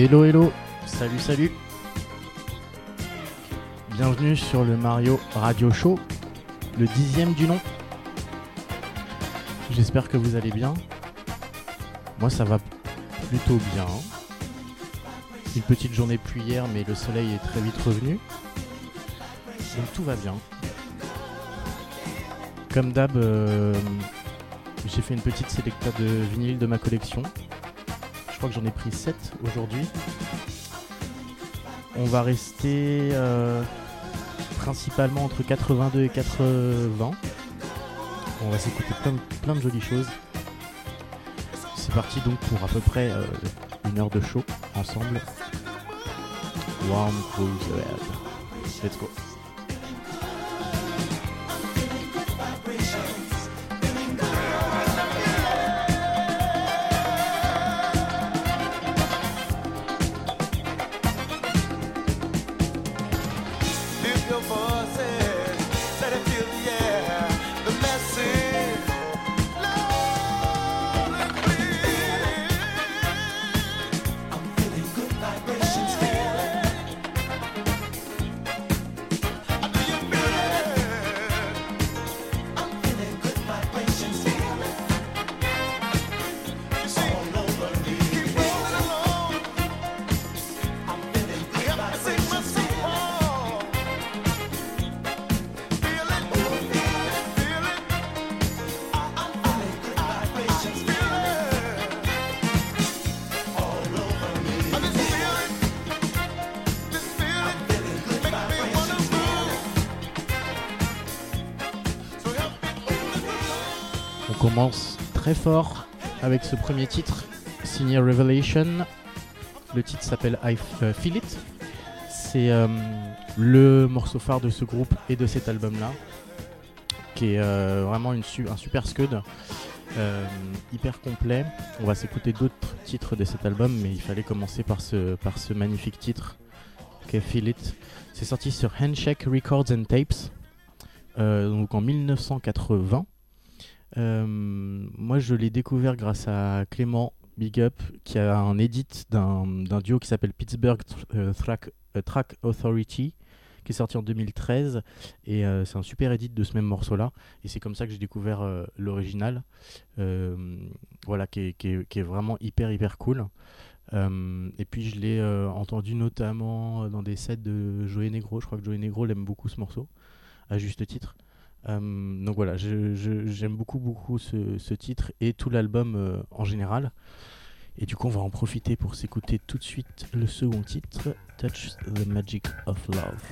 Hello hello, salut salut. Bienvenue sur le Mario Radio Show, le dixième du nom. J'espère que vous allez bien. Moi ça va plutôt bien. Une petite journée pluie hier mais le soleil est très vite revenu. Donc tout va bien. Comme d'hab, euh, j'ai fait une petite sélecta de vinyle de ma collection. Je crois que j'en ai pris 7 aujourd'hui. On va rester euh, principalement entre 82 et 80. On va s'écouter plein, de jolies choses. C'est parti donc pour à peu près euh, une heure de show ensemble. Warm Cruise Let's go. Très fort avec ce premier titre signé Revelation. Le titre s'appelle I euh, Feel It. C'est euh, le morceau phare de ce groupe et de cet album-là, qui est euh, vraiment un super scud. Hyper complet. On va s'écouter d'autres titres de cet album, mais il fallait commencer par ce, magnifique titre, qui Feel It. C'est sorti sur Handshake Records and Tapes, donc en 1980. Euh, moi, je l'ai découvert grâce à Clément Big Up, qui a un edit d'un duo qui s'appelle Pittsburgh Track, Track Authority, qui est sorti en 2013 et euh, c'est un super edit de ce même morceau là et c'est comme ça que j'ai découvert euh, l'original. Euh, voilà qui est, vraiment hyper hyper cool. Et puis je l'ai entendu notamment dans des sets de Joey Negro. Je crois que Joey Negro l'aime beaucoup ce morceau à juste titre donc voilà j'aime beaucoup beaucoup ce, titre et tout l'album en général et du coup, on va en profiter pour s'écouter tout de suite le second titre, Touch the Magic of Love.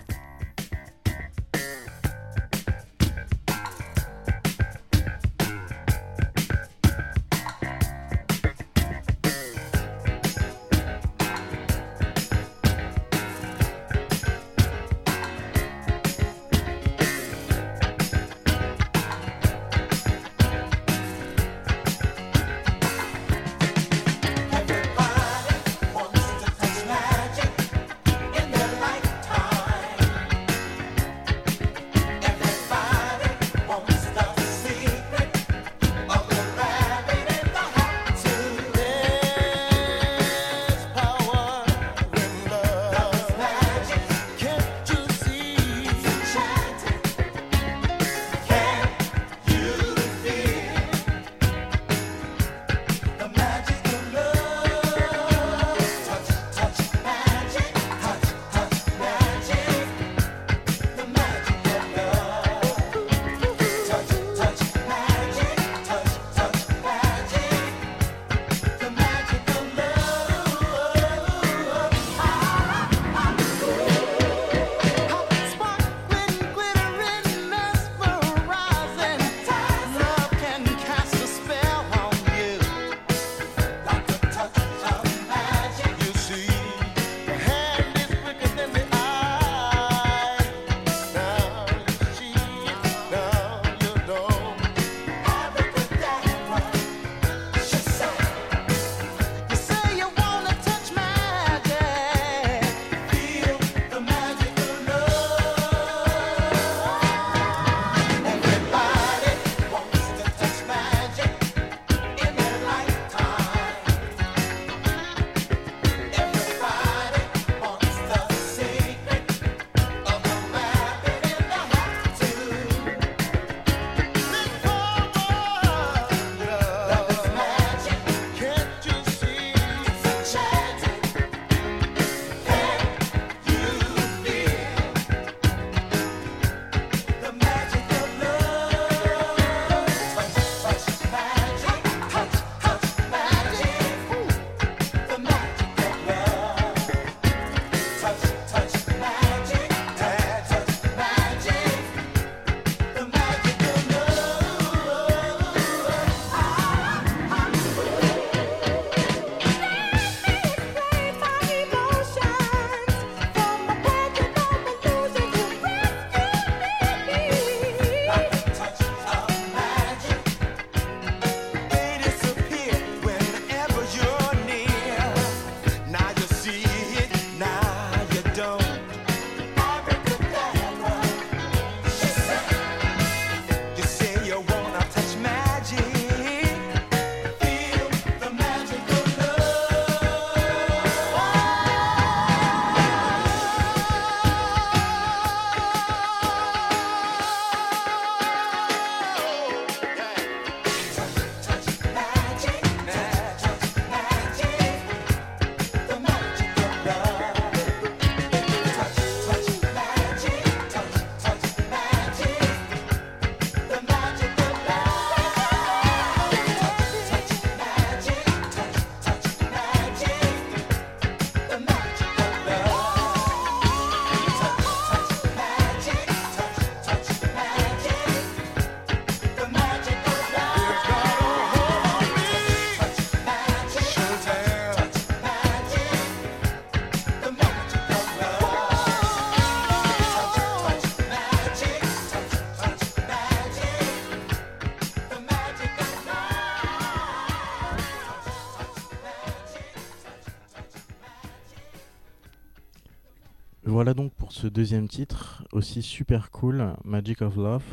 Ce deuxième titre, aussi super cool, Magic of Love.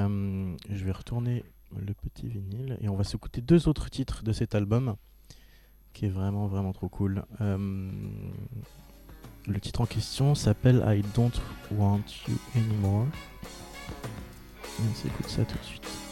Euh, je vais retourner le petit vinyle et on va s'écouter deux autres titres de cet album qui est vraiment vraiment trop cool. Euh, le titre en question s'appelle I Don't Want You Anymore. on s'écoute ça tout de suite.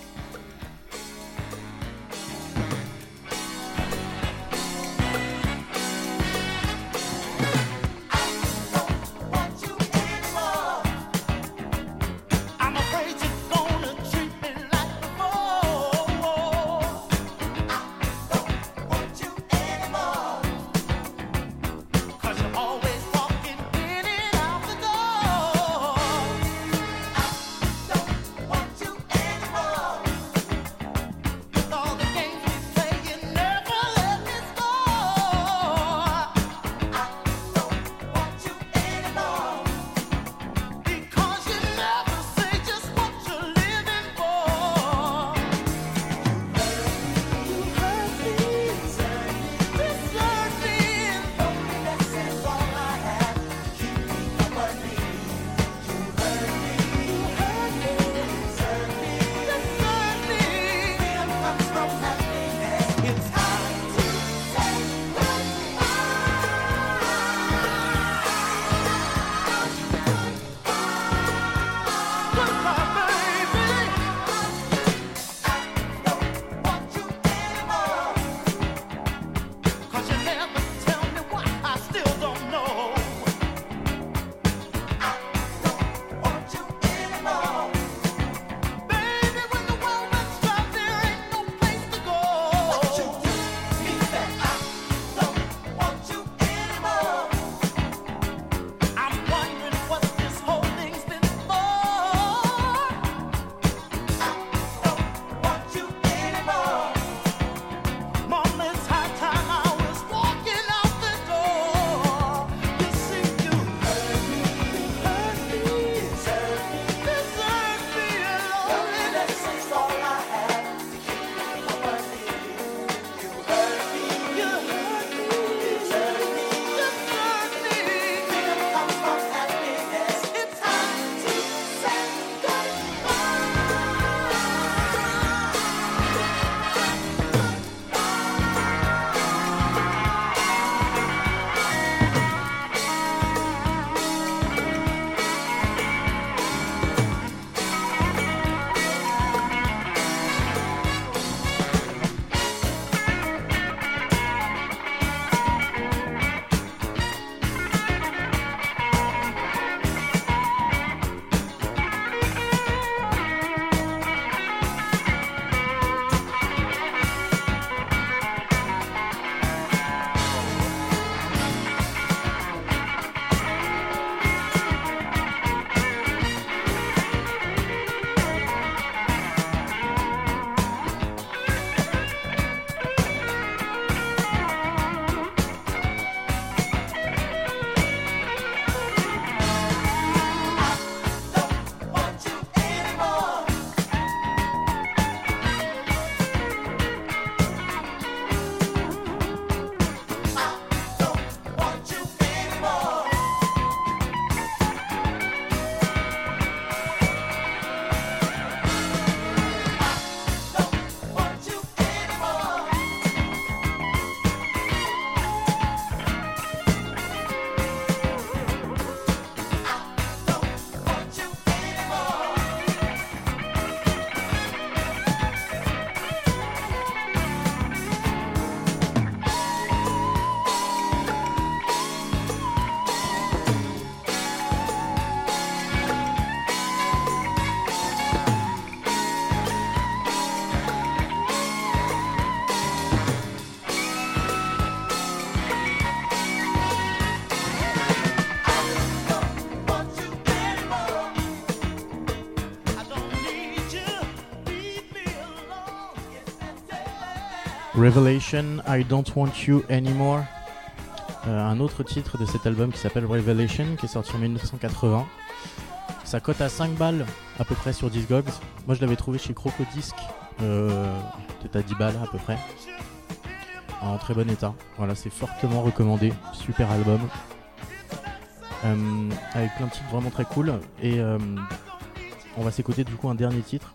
Revelation, I Don't Want You Anymore. Euh, un autre titre de cet album qui s'appelle Revelation, qui est sorti en 1980. Ça cote à 5 balles à peu près sur Discogs. Moi je l'avais trouvé chez Crocodisc, euh, peut-être à 10 balles à peu près. En très bon état. Voilà, c'est fortement recommandé. Super album. euh, avec plein de titres vraiment très cool. Et on va s'écouter du coup un dernier titre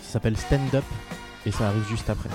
qui s'appelle Stand Up et ça arrive juste après.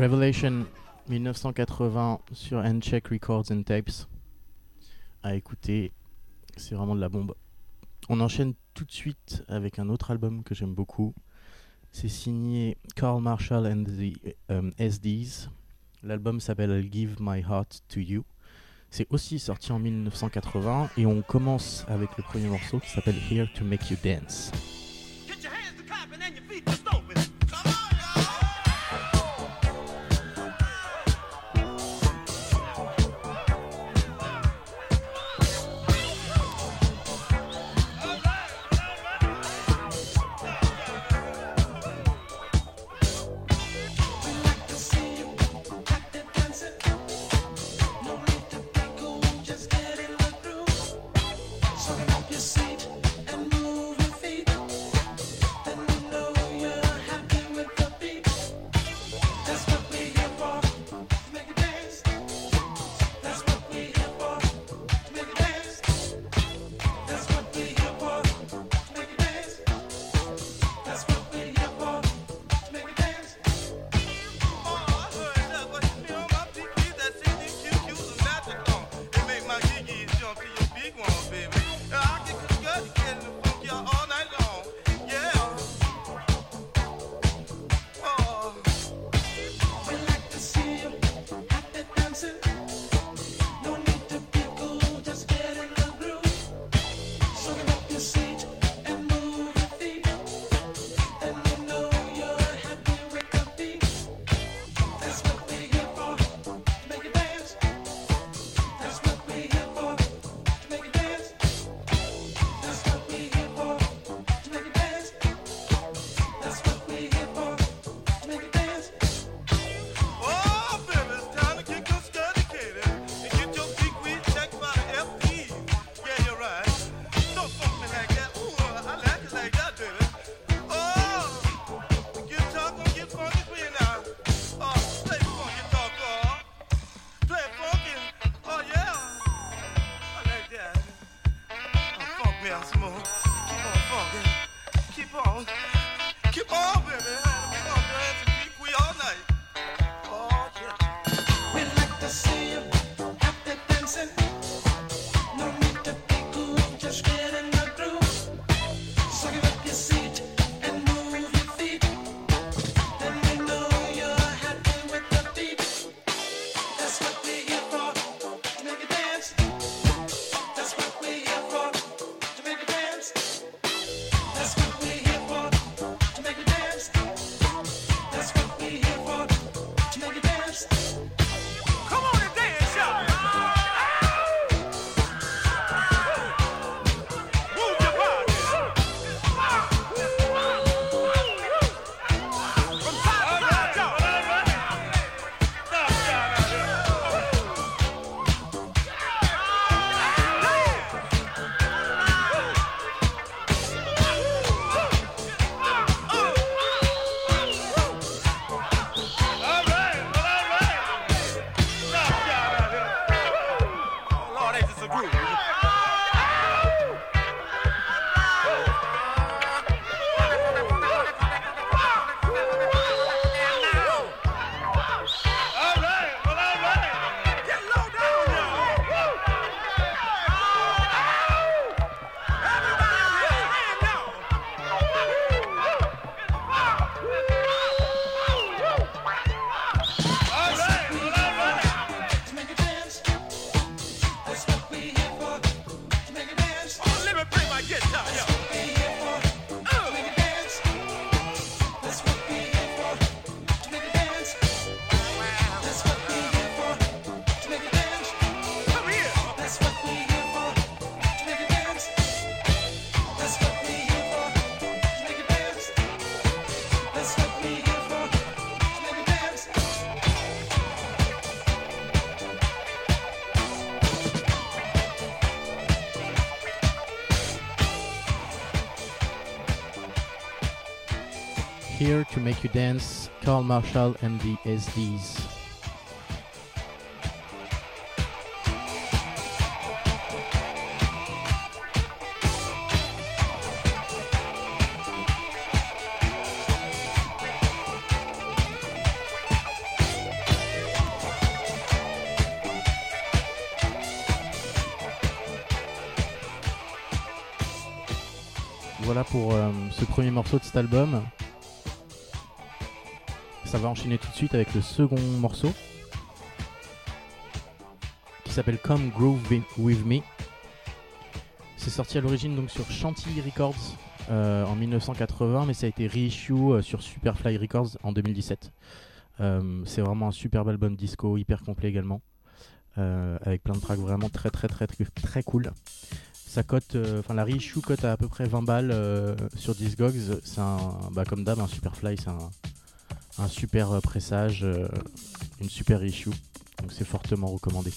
Revelation 1980 sur Uncheck Records and Tapes. À écouter, c'est vraiment de la bombe. On enchaîne tout de suite avec un autre album que j'aime beaucoup. C'est signé Carl Marshall and the um, SDs. L'album s'appelle I'll Give My Heart to You. C'est aussi sorti en 1980 et on commence avec le premier morceau qui s'appelle Here to Make You Dance. Here to Make You Dance, Carl Marshall and the SDs. Voilà pour euh, ce premier morceau de cet album. Ça va enchaîner tout de suite avec le second morceau qui s'appelle Come Groove With Me. C'est sorti à l'origine donc sur Chantilly Records euh, en 1980, mais ça a été reissue euh, sur Superfly Records en 2017. c'est vraiment un superbe album disco, hyper complet également, avec plein de tracks vraiment très très très très, très cool. Ça cote, euh, enfin la reissue cote à à peu près 20 balles euh, sur Discogs. C'est un, bah, comme d'hab, un Superfly, c'est un, super euh, pressage, une super reissue. Donc c'est fortement recommandé.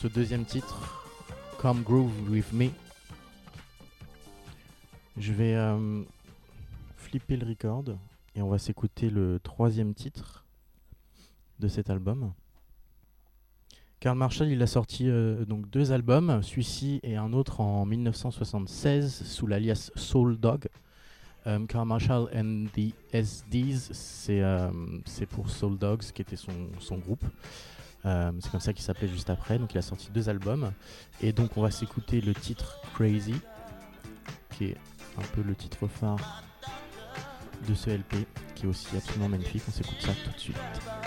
Ce deuxième titre, Come Groove With Me. Je vais euh, flipper le record et on va s'écouter le troisième titre de cet album. Karl Marshall, il a sorti euh, deux albums, celui-ci et un autre en 1976 sous l'alias Soul Dog. Euh, Karl Marshall and the SDs, c'est pour Soul Dogs qui était son groupe. Euh, c'est comme ça qu'il s'appelait juste après. Donc il a sorti deux albums. Et donc on va s'écouter le titre Crazy, qui est un peu le titre phare de ce LP, qui est aussi absolument magnifique. On s'écoute ça tout de suite.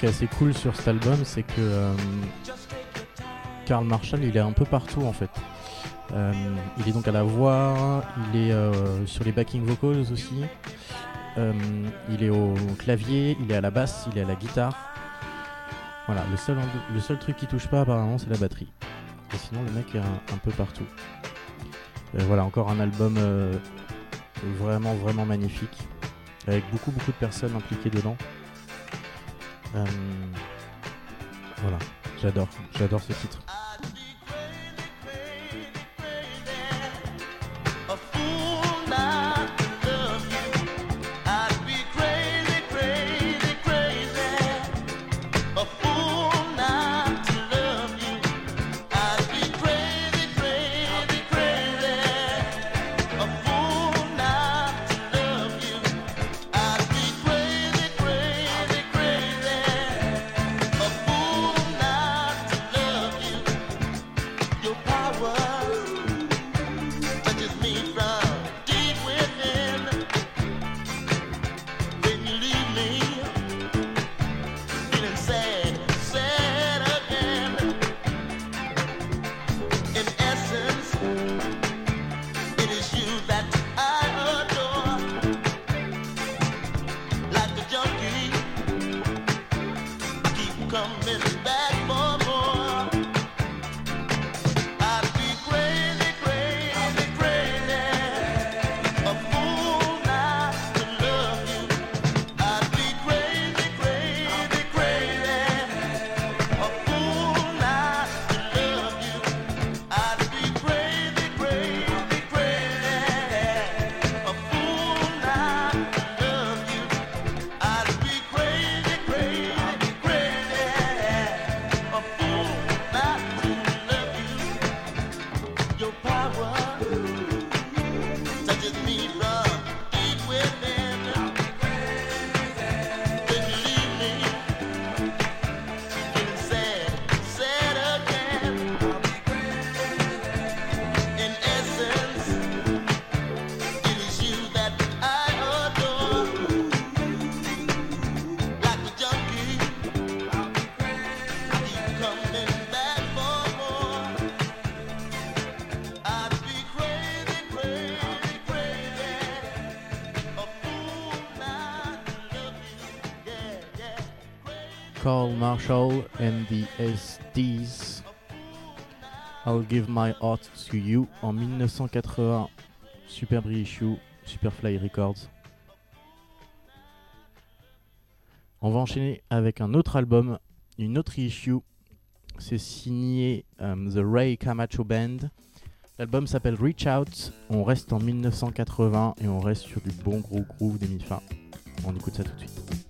Qui est assez cool sur cet album, c'est que euh, Karl Marshall, il est un peu partout en fait. Euh, il est donc à la voix, il est euh, sur les backing vocals aussi, il est au clavier, il est à la basse, il est à la guitare. Voilà, le seul, truc qui touche pas apparemment, c'est la batterie. Et sinon, le mec est un, peu partout. Voilà, encore un album vraiment, vraiment magnifique, avec beaucoup, beaucoup de personnes impliquées dedans. Euh, voilà, j'adore, j'adore ce titre. Carl Marshall and the SDs. I'll Give My Heart to You en 1980. Super reissue, Superfly Records. On va enchaîner avec un autre album, une autre issue. C'est signé um, The Ray Camacho Band. L'album s'appelle Reach Out. On reste en 1980 et on reste sur du bon gros groove des mi-fins. On écoute ça tout de suite.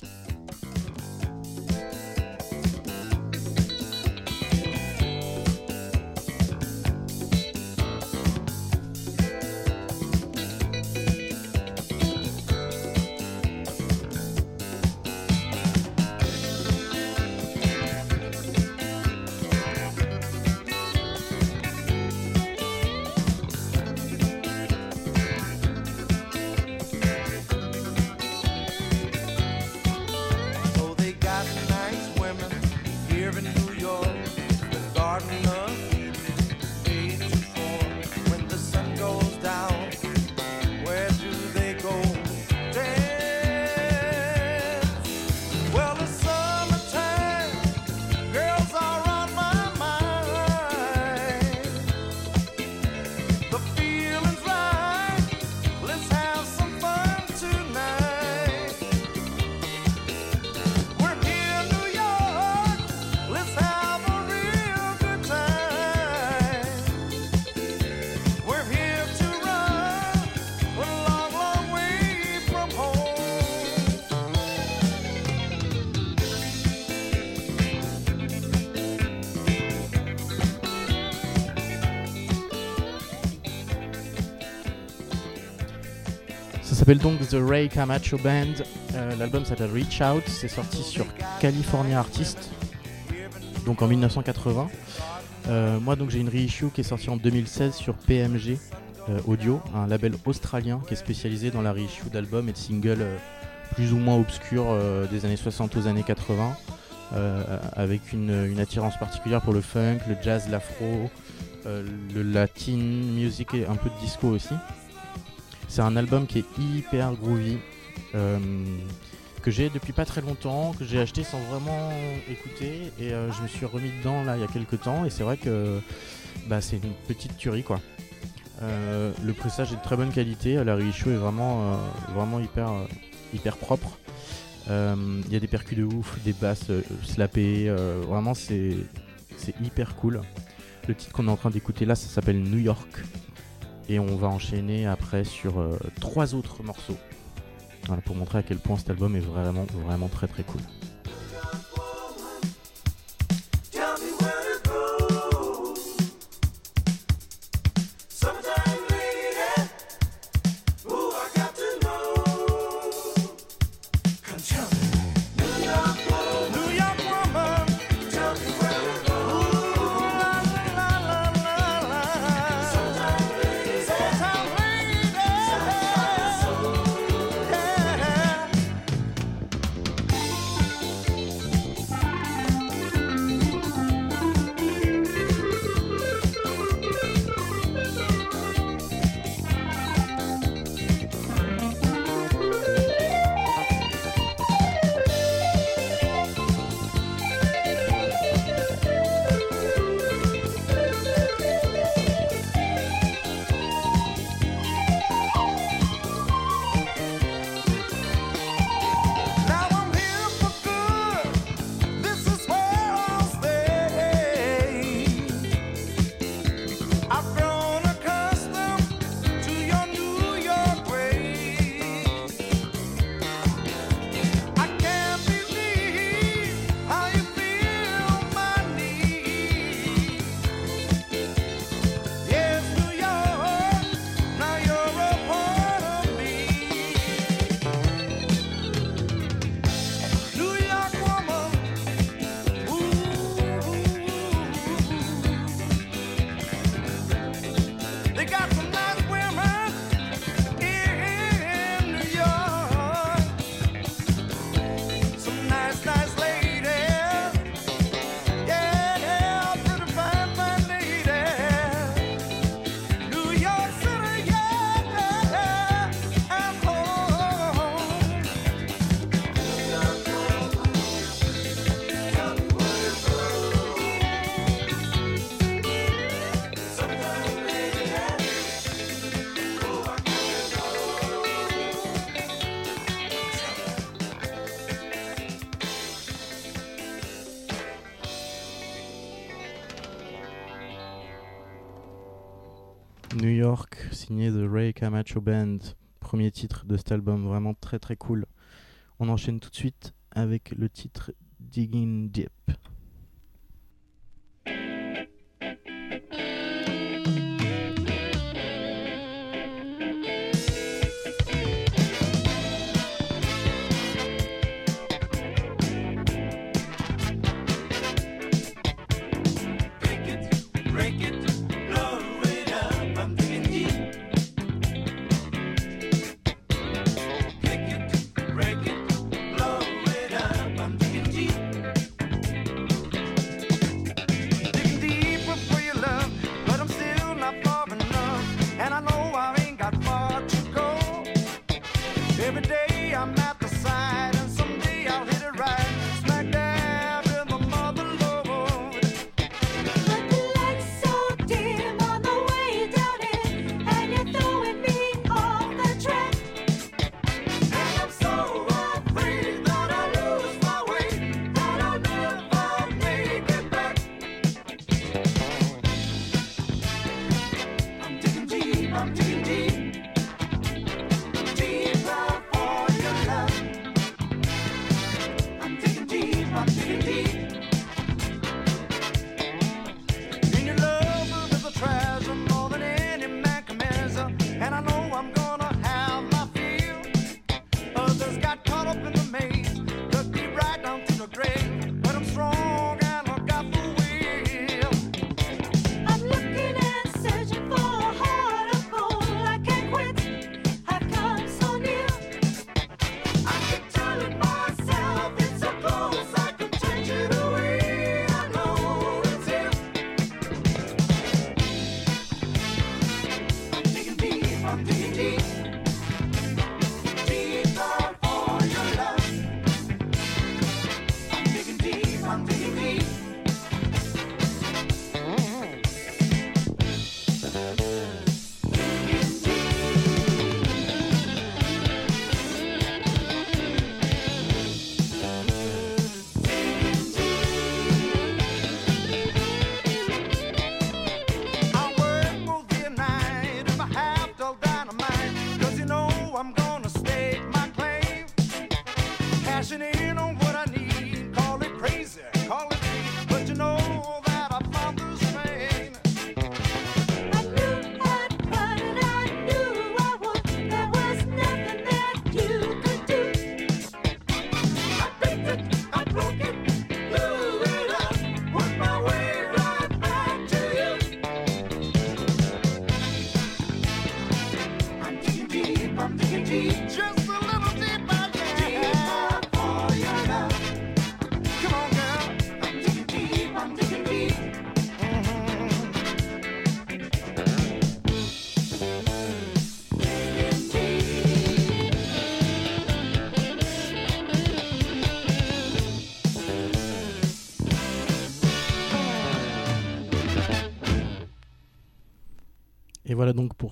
S'appelle donc The Ray Camacho Band. Euh, l'album s'appelle Reach Out. C'est sorti sur California Artist, donc en 1980. Euh, moi, donc, j'ai une reissue qui est sortie en 2016 sur PMG euh, Audio, un label australien qui est spécialisé dans la reissue d'albums et de singles plus ou moins obscurs des années 60 aux années 80, avec une, une, attirance particulière pour le funk, le jazz, l'afro, le latin music et un peu de disco aussi. C'est un album qui est hyper groovy, euh, que j'ai depuis pas très longtemps, que j'ai acheté sans vraiment écouter, et euh, je me suis remis dedans là il y a quelques temps, et c'est vrai que bah, c'est une petite tuerie quoi. Euh, le pressage est de très bonne qualité, la reissue est vraiment, vraiment hyper, hyper propre. Il y a des percus de ouf, des basses slappées, vraiment c'est hyper cool. Le titre qu'on est en train d'écouter là, ça s'appelle New York. Et on va enchaîner après sur euh, trois autres morceaux. pour montrer à quel point cet album est vraiment, vraiment très très cool. Signé The Ray Camacho Band. Premier titre de cet album, vraiment très très cool. On enchaîne tout de suite avec le titre Digging Deep.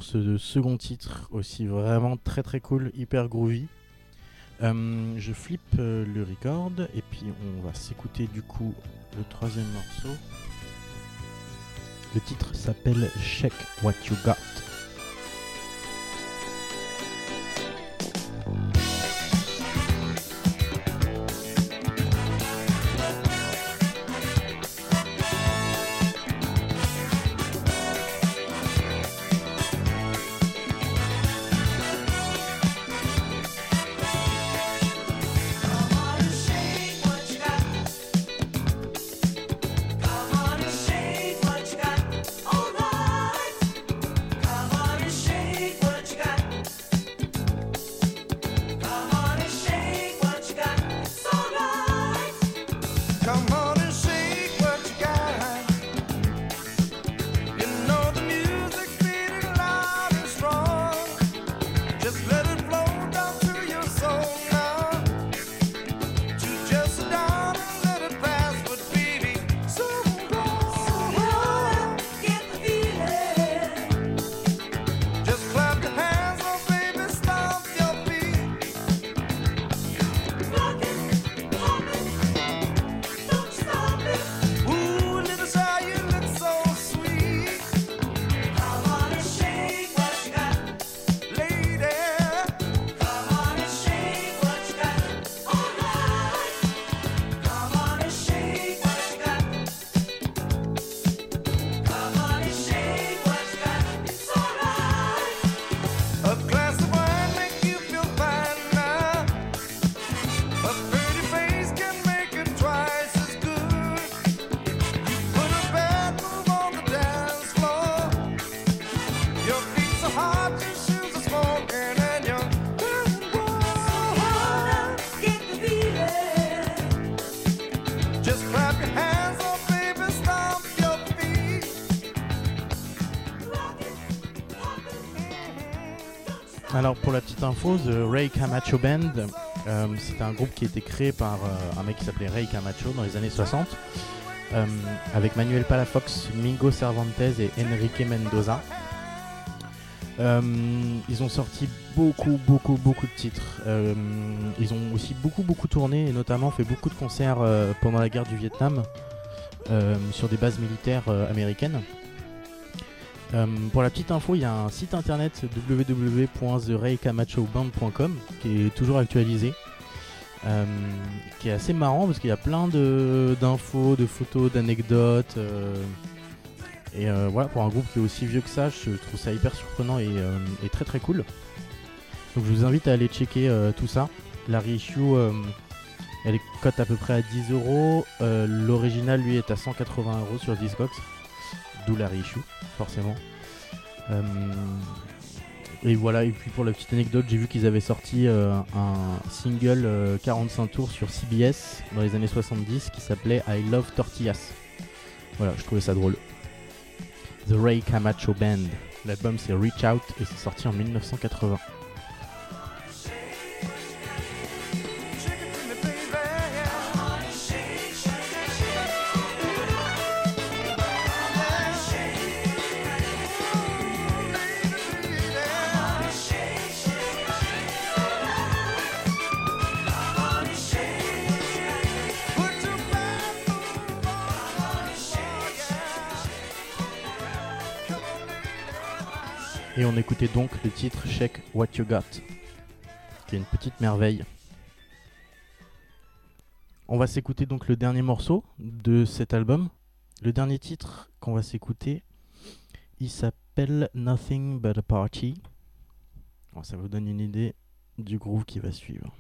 Ce second titre aussi vraiment très très cool, hyper groovy. Euh, je flippe euh, le record et puis on va s'écouter du coup le troisième morceau. Le titre s'appelle Check What You Got. Alors pour la petite info, The Ray Camacho Band, euh, c'est un groupe qui a été créé par euh, un mec qui s'appelait Ray Camacho dans les années 60, euh, avec Manuel Palafox, Mingo Cervantes et Enrique Mendoza. Euh, ils ont sorti beaucoup, beaucoup, beaucoup de titres. Ils ont aussi beaucoup, beaucoup tourné et notamment fait beaucoup de concerts pendant la guerre du Vietnam sur des bases militaires américaines. Euh, pour la petite info, il y a un site internet www.theraycamachoband.com qui est toujours actualisé. euh, qui est assez marrant parce qu'il y a plein d'infos, de, photos, d'anecdotes. euh, et voilà, pour un groupe qui est aussi vieux que ça, je trouve ça hyper surprenant et, très très cool. Donc je vous invite à aller checker tout ça. La reissue, elle cote à peu près à 10 euros. L'original, lui, est à 180 euros sur Discogs. La reissue, forcément. Euh, et voilà, et puis pour la petite anecdote, j'ai vu qu'ils avaient sorti euh, un single euh, 45 tours sur CBS dans les années 70 qui s'appelait I Love Tortillas. Voilà, je trouvais ça drôle. The Ray Camacho Band. L'album c'est Reach Out et c'est sorti en 1980. Et on écoutait donc le titre Check What You Got, qui est une petite merveille. On va s'écouter donc le dernier morceau de cet album. Le dernier titre qu'on va s'écouter, il s'appelle Nothing But a Party. Bon, ça vous donne une idée du groove qui va suivre.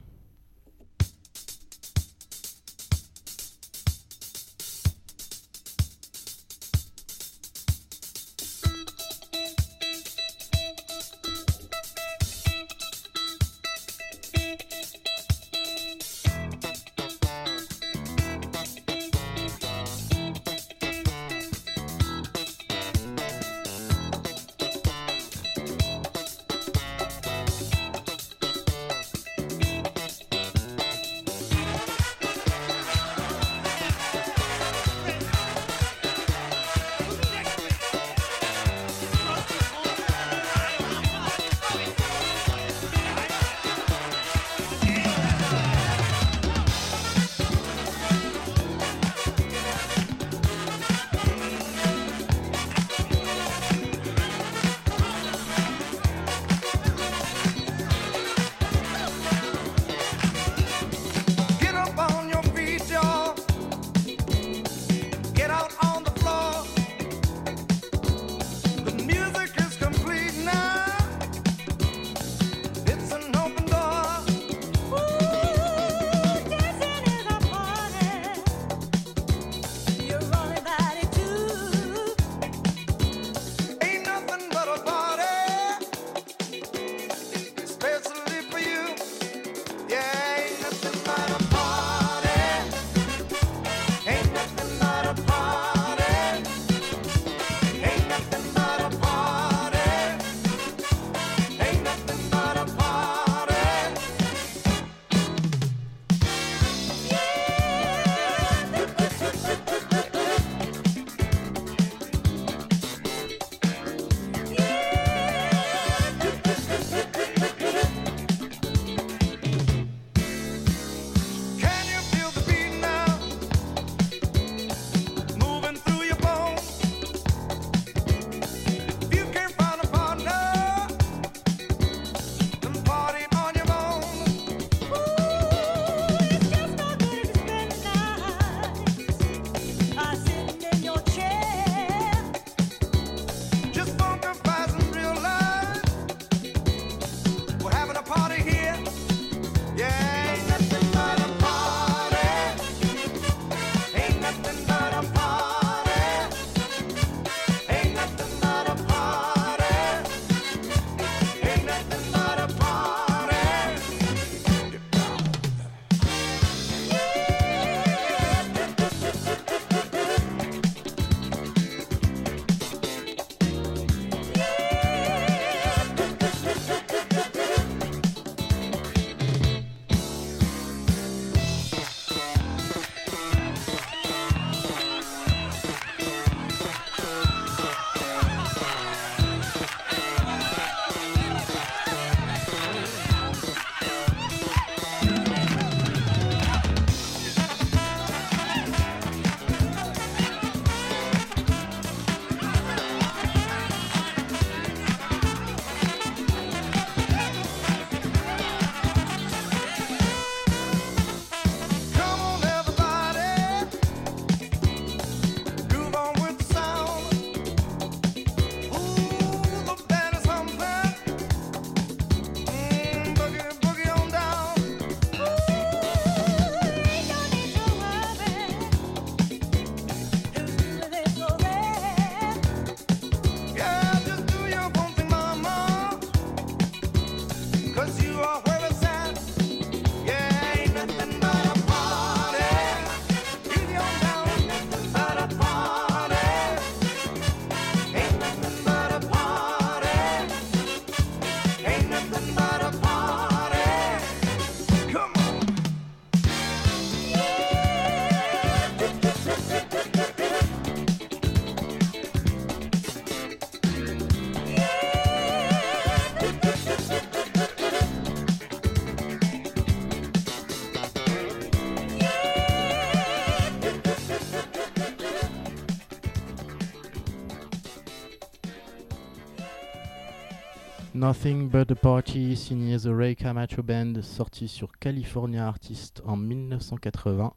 Nothing But a Party, signé The Ray Camacho Band, sorti sur California Artist en 1980.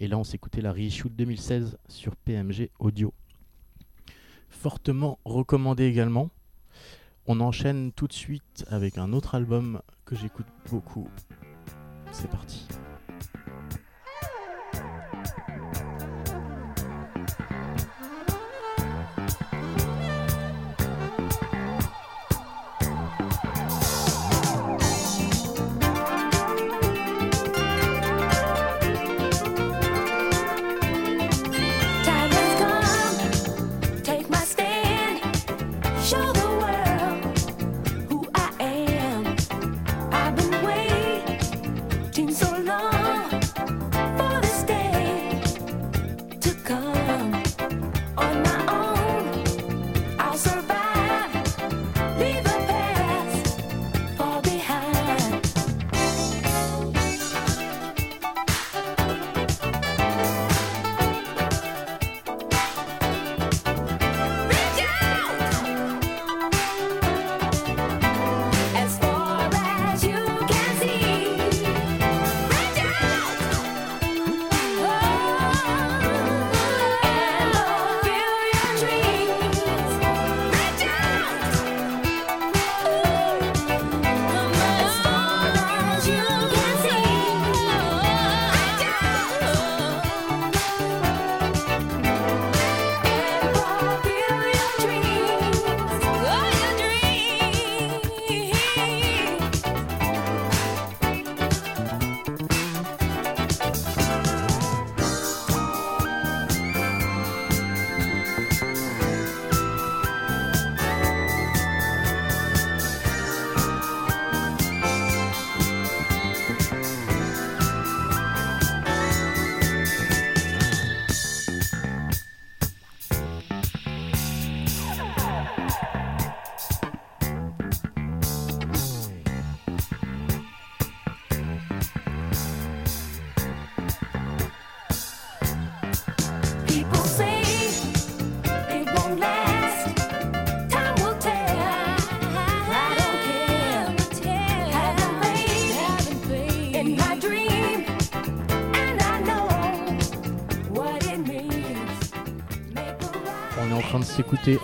Et là, on s'écoutait la reissue 2016 sur PMG Audio. Fortement recommandé également. On enchaîne tout de suite avec un autre album que j'écoute beaucoup. C'est parti.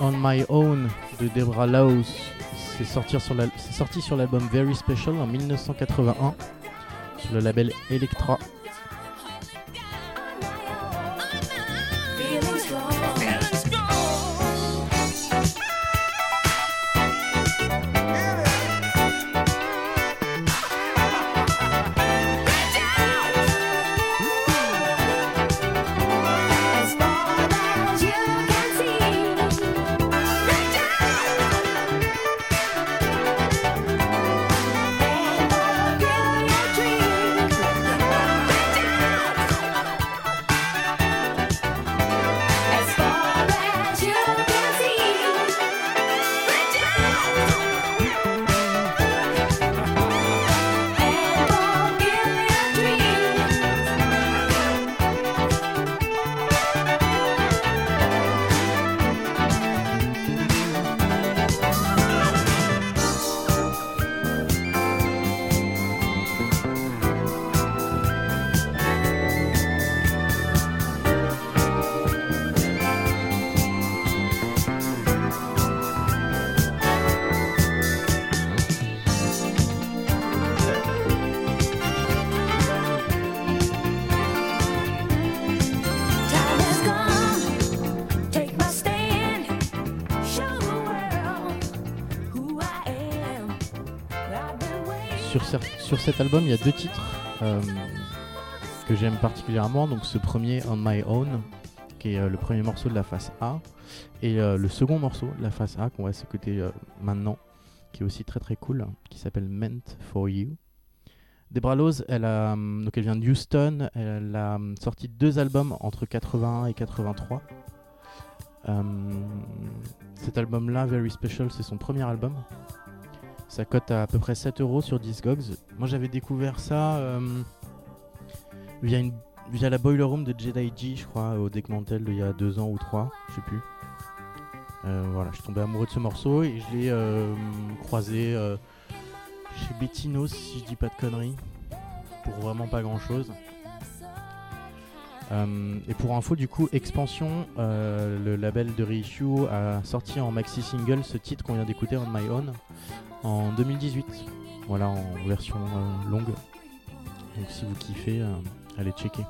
On My Own de Debra Laus. C'est sorti sur l'album Very Special en 1981 sur le label Electra. Il y a deux titres euh, que j'aime particulièrement. Donc ce premier, On My Own, qui est euh, le premier morceau de la face A, et euh, le second morceau de la face A qu'on va s'écouter maintenant, qui est aussi très très cool, qui s'appelle Meant for You. Debra Lowe's, elle, donc elle vient de Houston, elle a sorti deux albums entre 81 et 83. cet album-là, Very Special, c'est son premier album. Ça cote à, peu près 7 euros sur Discogs. Moi j'avais découvert ça euh, via, la Boiler Room de Jedi G, je crois, au Deckmantel il y a 2 ans ou 3, je sais plus. Euh, voilà, je suis tombé amoureux de ce morceau et je l'ai euh, croisé chez Bettino, si je dis pas de conneries, pour vraiment pas grand chose. Et pour info, du coup, Expansion, le label de Reissue, a sorti en maxi single ce titre qu'on vient d'écouter, On My Own, en 2018. Voilà, en version longue. Donc si vous kiffez, allez checker.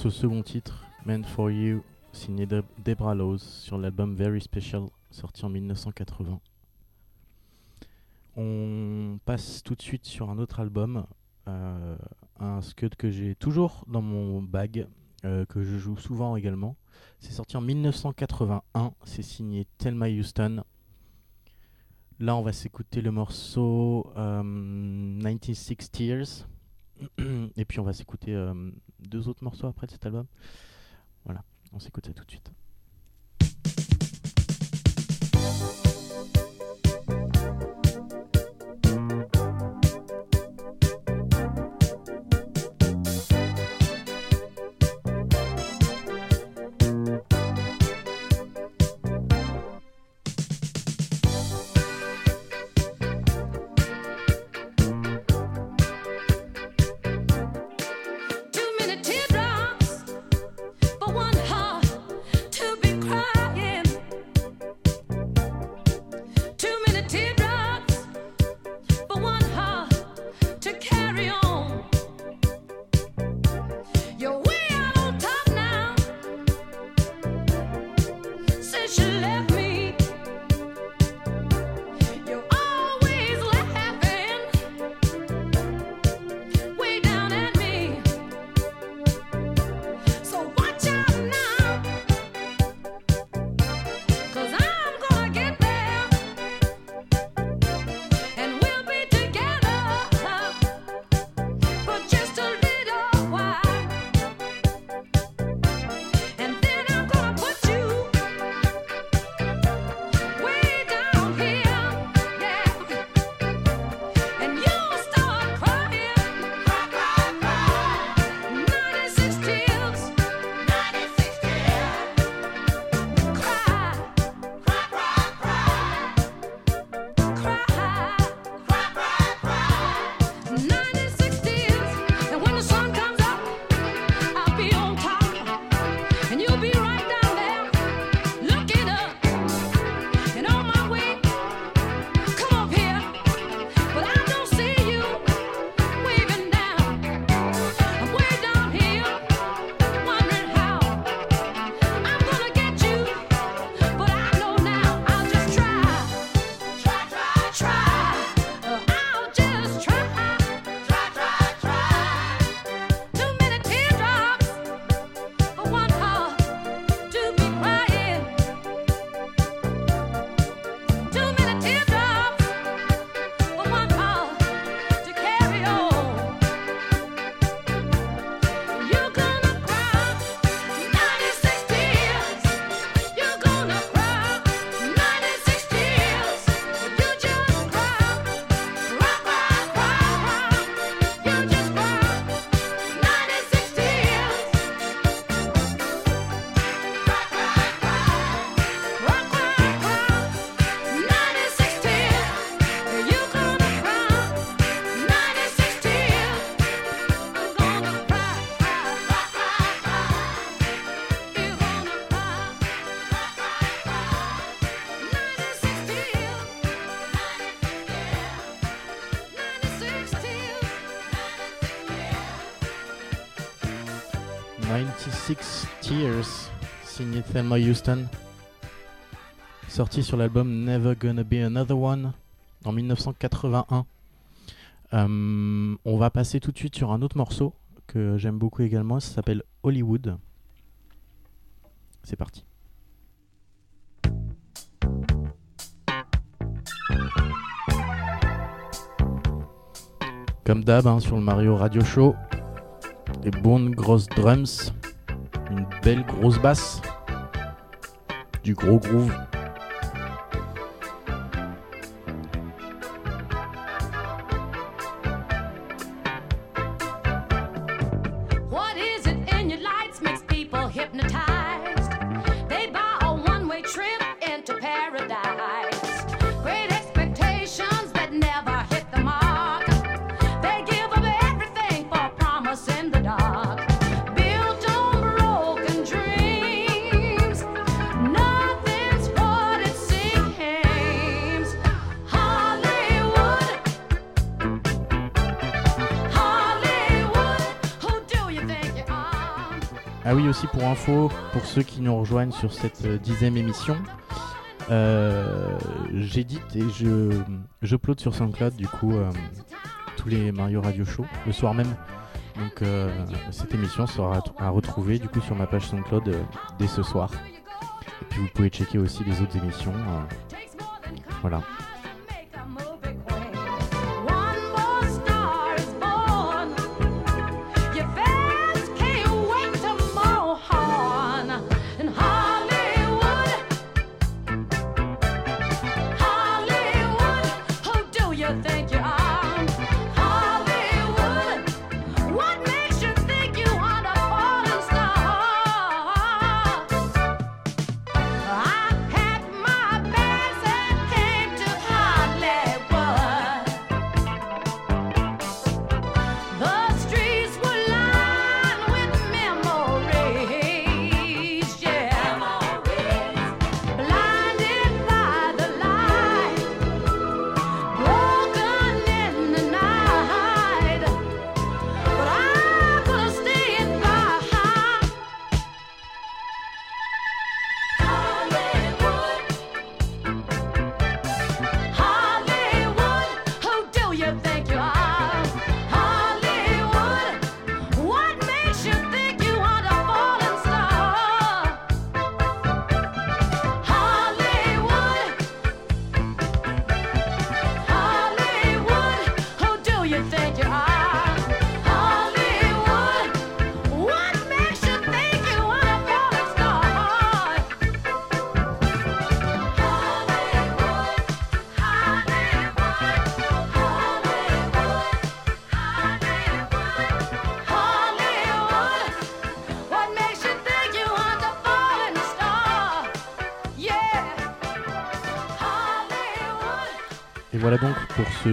Ce second titre, Man for You, signé de Debra Laws sur l'album Very Special, sorti en 1980. On passe tout de suite sur un autre album, euh, un scud que j'ai toujours dans mon bag, euh, que je joue souvent également. C'est sorti en 1981, c'est signé Thelma Houston. Là, on va s'écouter le morceau 96 euh, Tears. Et puis on va s'écouter euh, deux autres morceaux après de cet album. Voilà, on s'écoute ça tout de suite. 96 Tears, signé Thelma Houston, sorti sur l'album Never Gonna Be Another One en 1981. Euh, on va passer tout de suite sur un autre morceau que j'aime beaucoup également, ça s'appelle Hollywood. C'est parti. Comme d'hab hein, sur le Mario Radio Show, des bonnes grosses drums, une belle grosse basse, du gros groove. Pour info, pour ceux qui nous rejoignent sur cette euh, dixième émission, euh, j'édite et je j'upload sur SoundCloud du coup euh, tous les Mario Radio Show le soir même. Donc cette émission sera à retrouver du coup sur ma page SoundCloud dès ce soir. Et puis vous pouvez checker aussi les autres émissions. voilà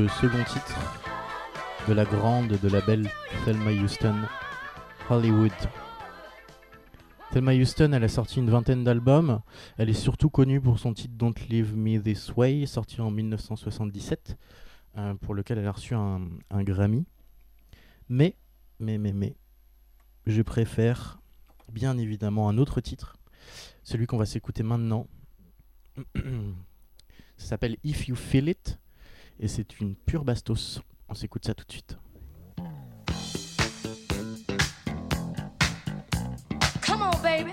second titre de la grande, de la belle Thelma Houston, Hollywood. Thelma Houston, elle a sorti une vingtaine d'albums. Elle est surtout connue pour son titre Don't Leave Me This Way, sorti en 1977, euh, pour lequel elle a reçu un, un, Grammy. Mais, mais, mais, mais, je préfère bien évidemment un autre titre, celui qu'on va s'écouter maintenant. Ça s'appelle If You Feel It et c'est une pure bastos. On s'écoute ça tout de suite. Come on, baby.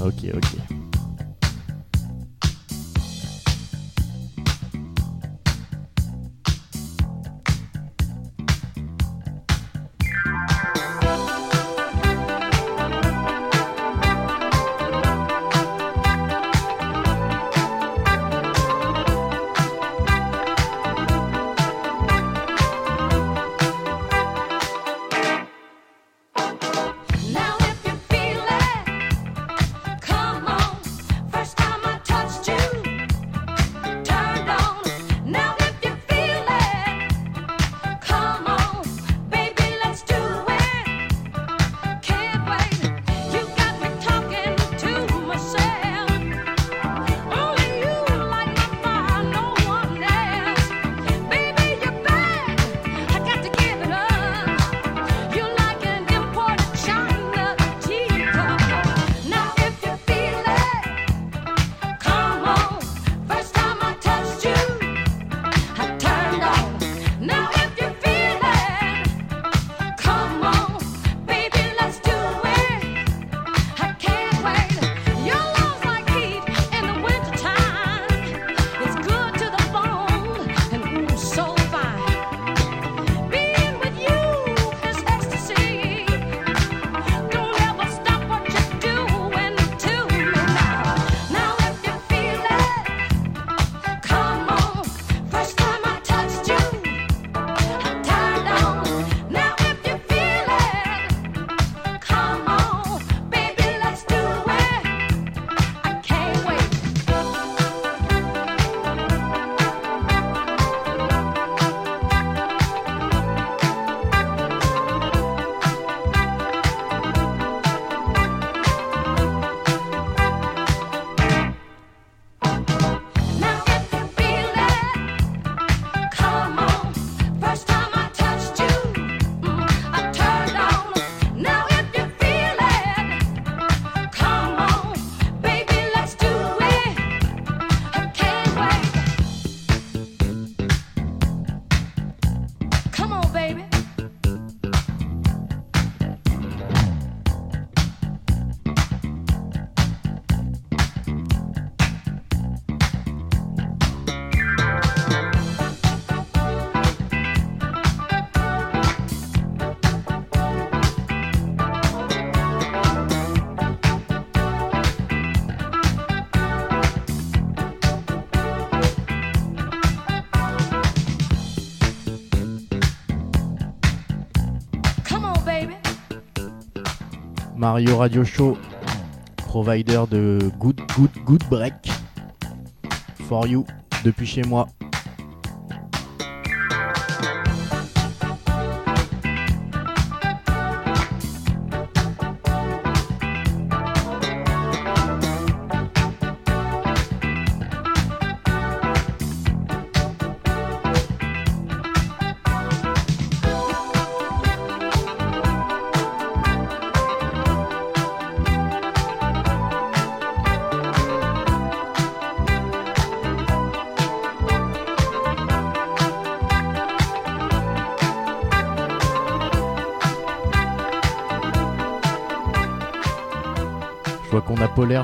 Ok, ok. Mario Radio Show, provider de Good Good Good Break. For you, depuis chez moi.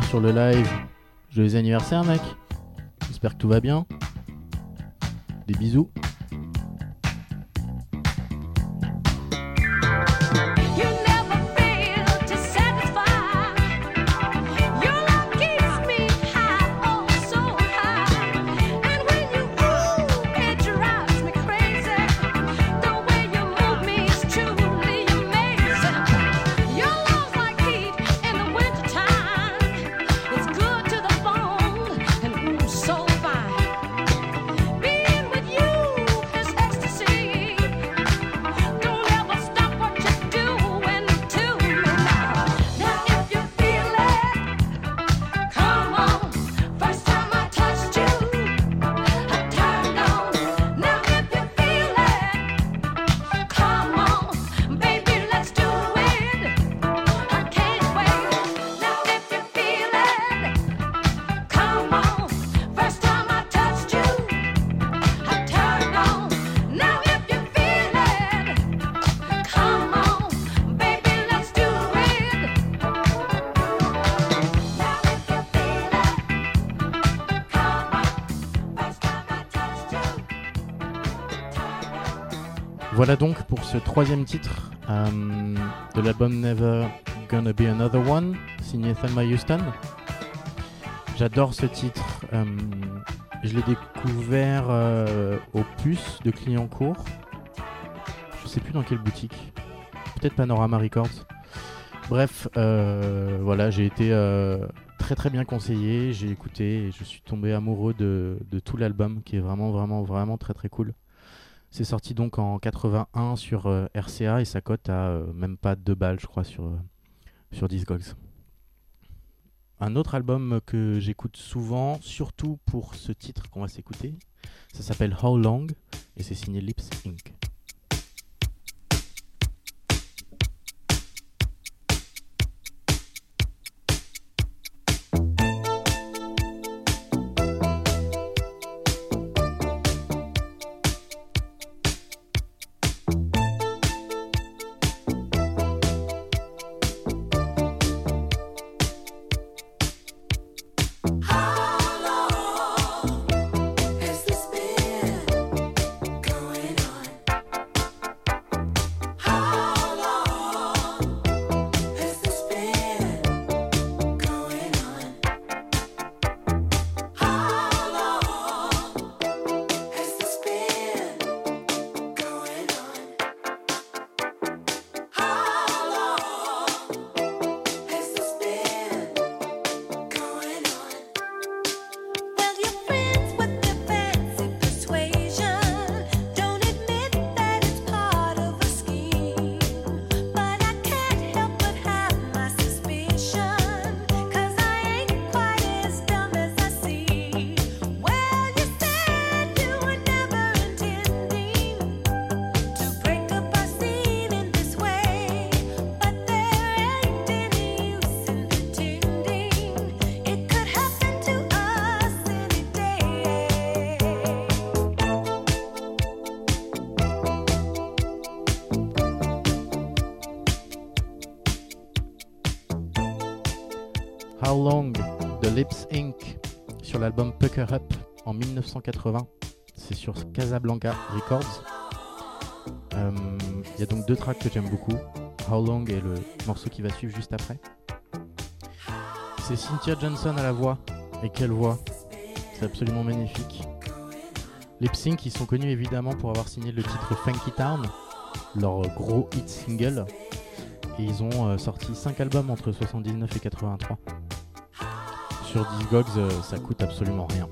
Sur le live. Joyeux anniversaire, mec. J'espère que tout va bien. Des bisous. Troisième titre euh, de l'album Never Gonna Be Another One, signé Thelma Houston. J'adore ce titre. euh, je l'ai découvert euh, au puce de Clignancourt. Je sais plus dans quelle boutique. Peut-être Panorama Records. Bref, voilà, j'ai été très très bien conseillé. J'ai écouté et je suis tombé amoureux de, de tout l'album qui est vraiment vraiment vraiment très très cool. C'est sorti donc en 81 sur euh, RCA et ça cote à euh, même pas 2 balles, je crois, sur, euh, sur Discogs. Un autre album que j'écoute souvent, surtout pour ce titre qu'on va s'écouter, ça s'appelle How Long et c'est signé Lips Inc. Up en 1980. C'est sur Casablanca Records. Euh, Il y a donc deux tracks que j'aime beaucoup. How Long et le morceau qui va suivre juste après. C'est Cynthia Johnson à la voix. Et quelle voix C'est absolument magnifique. Lip Sync, ils sont connus évidemment pour avoir signé le titre Funky Town, leur gros hit single. Et ils ont euh, sorti 5 albums entre 79 et 83. Sur Discogs, euh, ça coûte absolument rien.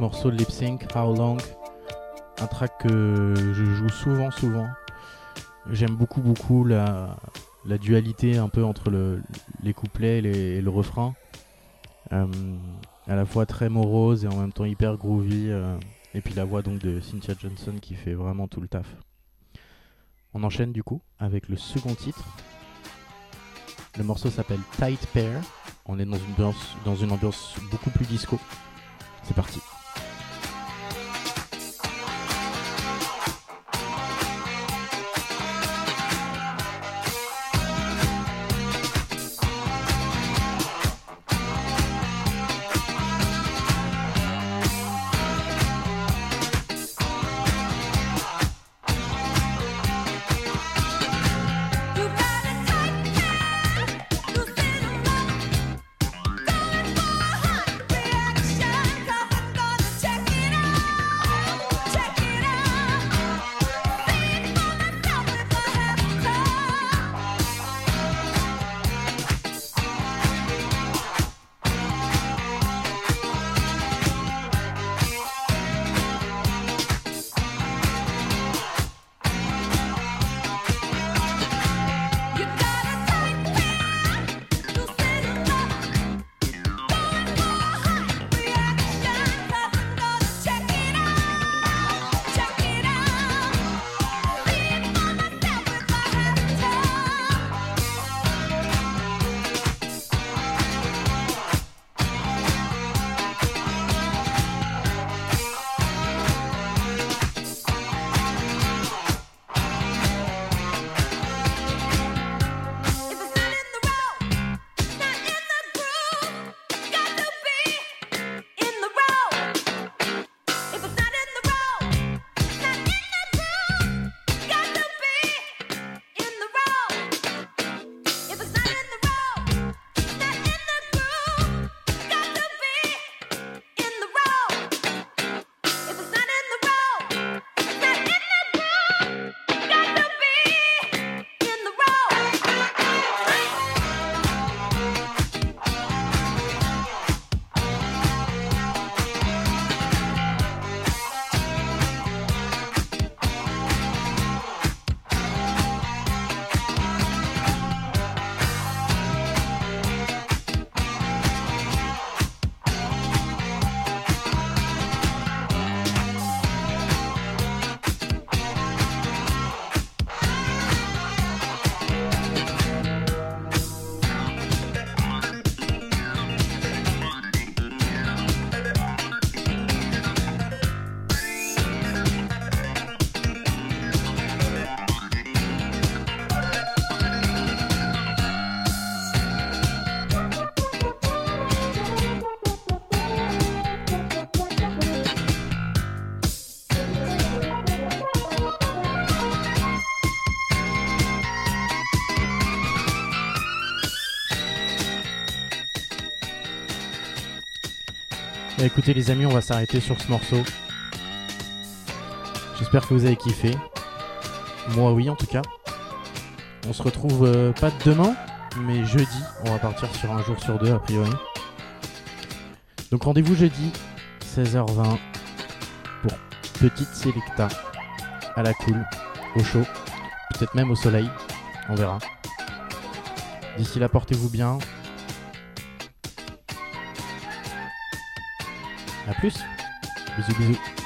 Ce morceau de Lip Sync, How Long. Un track que je joue souvent, souvent. J'aime beaucoup, beaucoup la, la dualité un peu entre le- les couplets et le refrain. Euh, à la fois très morose et en même temps hyper groovy. euh, et puis la voix donc de Cynthia Johnson qui fait vraiment tout le taf. On enchaîne du coup avec le second titre. Le morceau s'appelle Tight Pair. On est dans une ambiance, dans une ambiance beaucoup plus disco. C'est parti. Écoutez les amis, on va s'arrêter sur ce morceau. J'espère que vous avez kiffé. Moi oui en tout cas. On se retrouve euh, pas demain, mais jeudi. On va partir sur un jour sur deux a priori. Donc rendez-vous jeudi, 16h20, pour petite Selecta, à la cool, au chaud, peut-être même au soleil, on verra. D'ici là, portez-vous bien. A plus. Bisous bisous.